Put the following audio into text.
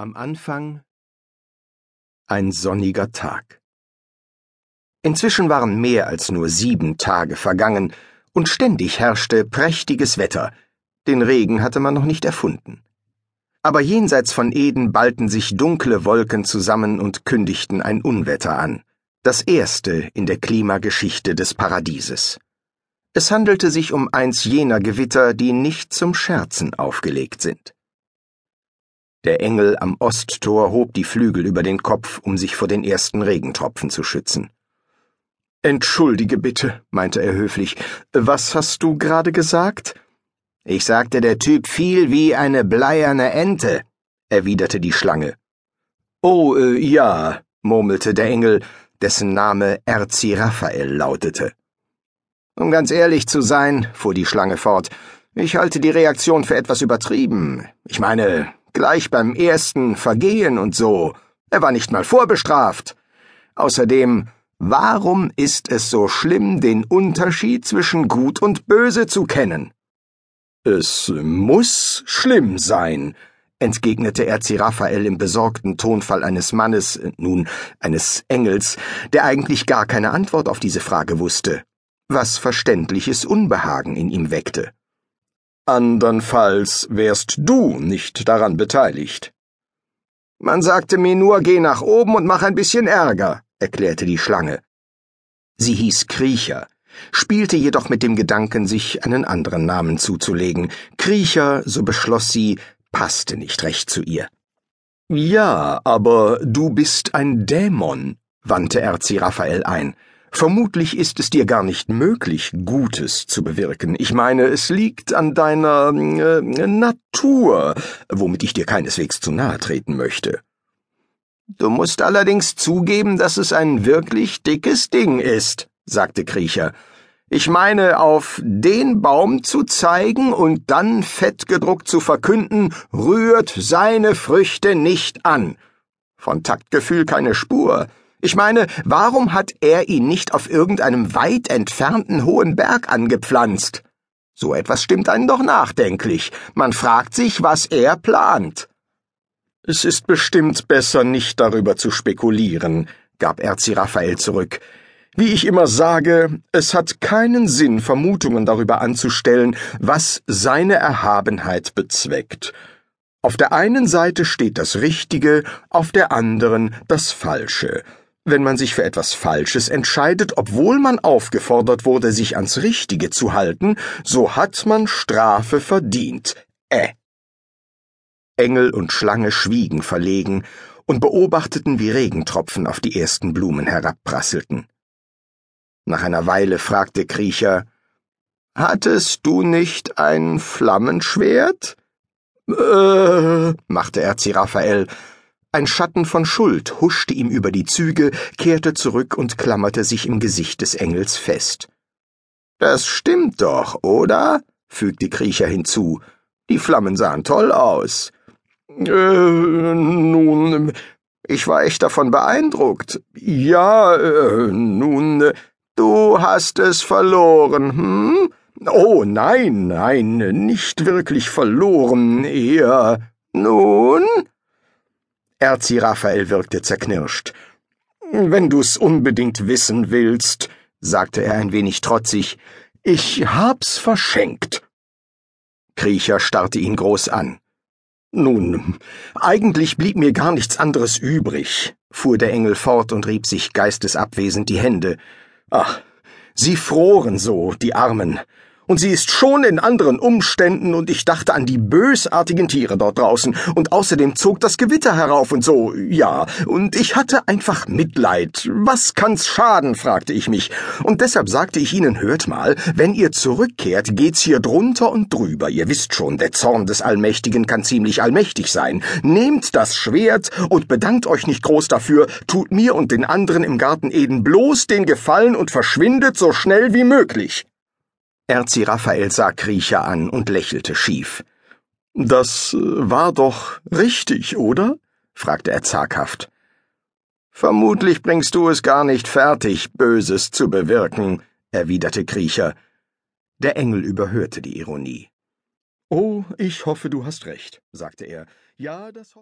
Am Anfang ein sonniger Tag. Inzwischen waren mehr als nur sieben Tage vergangen, und ständig herrschte prächtiges Wetter, den Regen hatte man noch nicht erfunden. Aber jenseits von Eden ballten sich dunkle Wolken zusammen und kündigten ein Unwetter an, das erste in der Klimageschichte des Paradieses. Es handelte sich um eins jener Gewitter, die nicht zum Scherzen aufgelegt sind. Der Engel am Osttor hob die Flügel über den Kopf, um sich vor den ersten Regentropfen zu schützen. Entschuldige bitte, meinte er höflich. Was hast du gerade gesagt? Ich sagte, der Typ fiel wie eine bleierne Ente, erwiderte die Schlange. Oh, äh, ja, murmelte der Engel, dessen Name Erzi Raphael lautete. Um ganz ehrlich zu sein, fuhr die Schlange fort, ich halte die Reaktion für etwas übertrieben. Ich meine, gleich beim ersten Vergehen und so. Er war nicht mal vorbestraft. Außerdem, warum ist es so schlimm, den Unterschied zwischen Gut und Böse zu kennen? Es muss schlimm sein, entgegnete Erziraphael im besorgten Tonfall eines Mannes, nun eines Engels, der eigentlich gar keine Antwort auf diese Frage wusste, was verständliches Unbehagen in ihm weckte. Andernfalls wärst du nicht daran beteiligt. Man sagte mir nur, geh nach oben und mach ein bisschen Ärger, erklärte die Schlange. Sie hieß Kriecher, spielte jedoch mit dem Gedanken, sich einen anderen Namen zuzulegen. Kriecher, so beschloss sie, passte nicht recht zu ihr. Ja, aber du bist ein Dämon, wandte Erzi Raphael ein. Vermutlich ist es dir gar nicht möglich, Gutes zu bewirken. Ich meine, es liegt an deiner äh, Natur, womit ich dir keineswegs zu nahe treten möchte. Du musst allerdings zugeben, dass es ein wirklich dickes Ding ist, sagte Kriecher. Ich meine, auf den Baum zu zeigen und dann fettgedruckt zu verkünden, rührt seine Früchte nicht an. Von Taktgefühl keine Spur. Ich meine, warum hat er ihn nicht auf irgendeinem weit entfernten hohen Berg angepflanzt? So etwas stimmt einen doch nachdenklich. Man fragt sich, was er plant. Es ist bestimmt besser, nicht darüber zu spekulieren, gab Erzi Raphael zurück. Wie ich immer sage, es hat keinen Sinn, Vermutungen darüber anzustellen, was seine Erhabenheit bezweckt. Auf der einen Seite steht das Richtige, auf der anderen das Falsche. Wenn man sich für etwas Falsches entscheidet, obwohl man aufgefordert wurde, sich ans Richtige zu halten, so hat man Strafe verdient. Äh. Engel und Schlange schwiegen verlegen und beobachteten, wie Regentropfen auf die ersten Blumen herabprasselten. Nach einer Weile fragte Kriecher Hattest du nicht ein Flammenschwert? Äh, machte Erzi Raphael ein Schatten von Schuld huschte ihm über die Züge, kehrte zurück und klammerte sich im Gesicht des Engels fest. Das stimmt doch, oder? fügte Kriecher hinzu. Die Flammen sahen toll aus. Äh, nun, ich war echt davon beeindruckt. Ja, äh, nun, du hast es verloren, hm? Oh, nein, nein, nicht wirklich verloren, eher. Nun? Erzi Raphael wirkte zerknirscht. Wenn du's unbedingt wissen willst, sagte er ein wenig trotzig, ich hab's verschenkt. Kriecher starrte ihn groß an. Nun, eigentlich blieb mir gar nichts anderes übrig, fuhr der Engel fort und rieb sich geistesabwesend die Hände. Ach, sie froren so, die Armen und sie ist schon in anderen Umständen, und ich dachte an die bösartigen Tiere dort draußen, und außerdem zog das Gewitter herauf und so, ja, und ich hatte einfach Mitleid. Was kann's schaden, fragte ich mich, und deshalb sagte ich ihnen, hört mal, wenn ihr zurückkehrt, geht's hier drunter und drüber, ihr wisst schon, der Zorn des Allmächtigen kann ziemlich allmächtig sein. Nehmt das Schwert und bedankt euch nicht groß dafür, tut mir und den anderen im Garten Eden bloß den Gefallen und verschwindet so schnell wie möglich. Erzi Raphael sah Kriecher an und lächelte schief. Das äh, war doch richtig, oder? fragte er zaghaft. Vermutlich bringst du es gar nicht fertig, Böses zu bewirken, erwiderte Kriecher. Der Engel überhörte die Ironie. Oh, ich hoffe, du hast recht, sagte er. Ja, das hoffe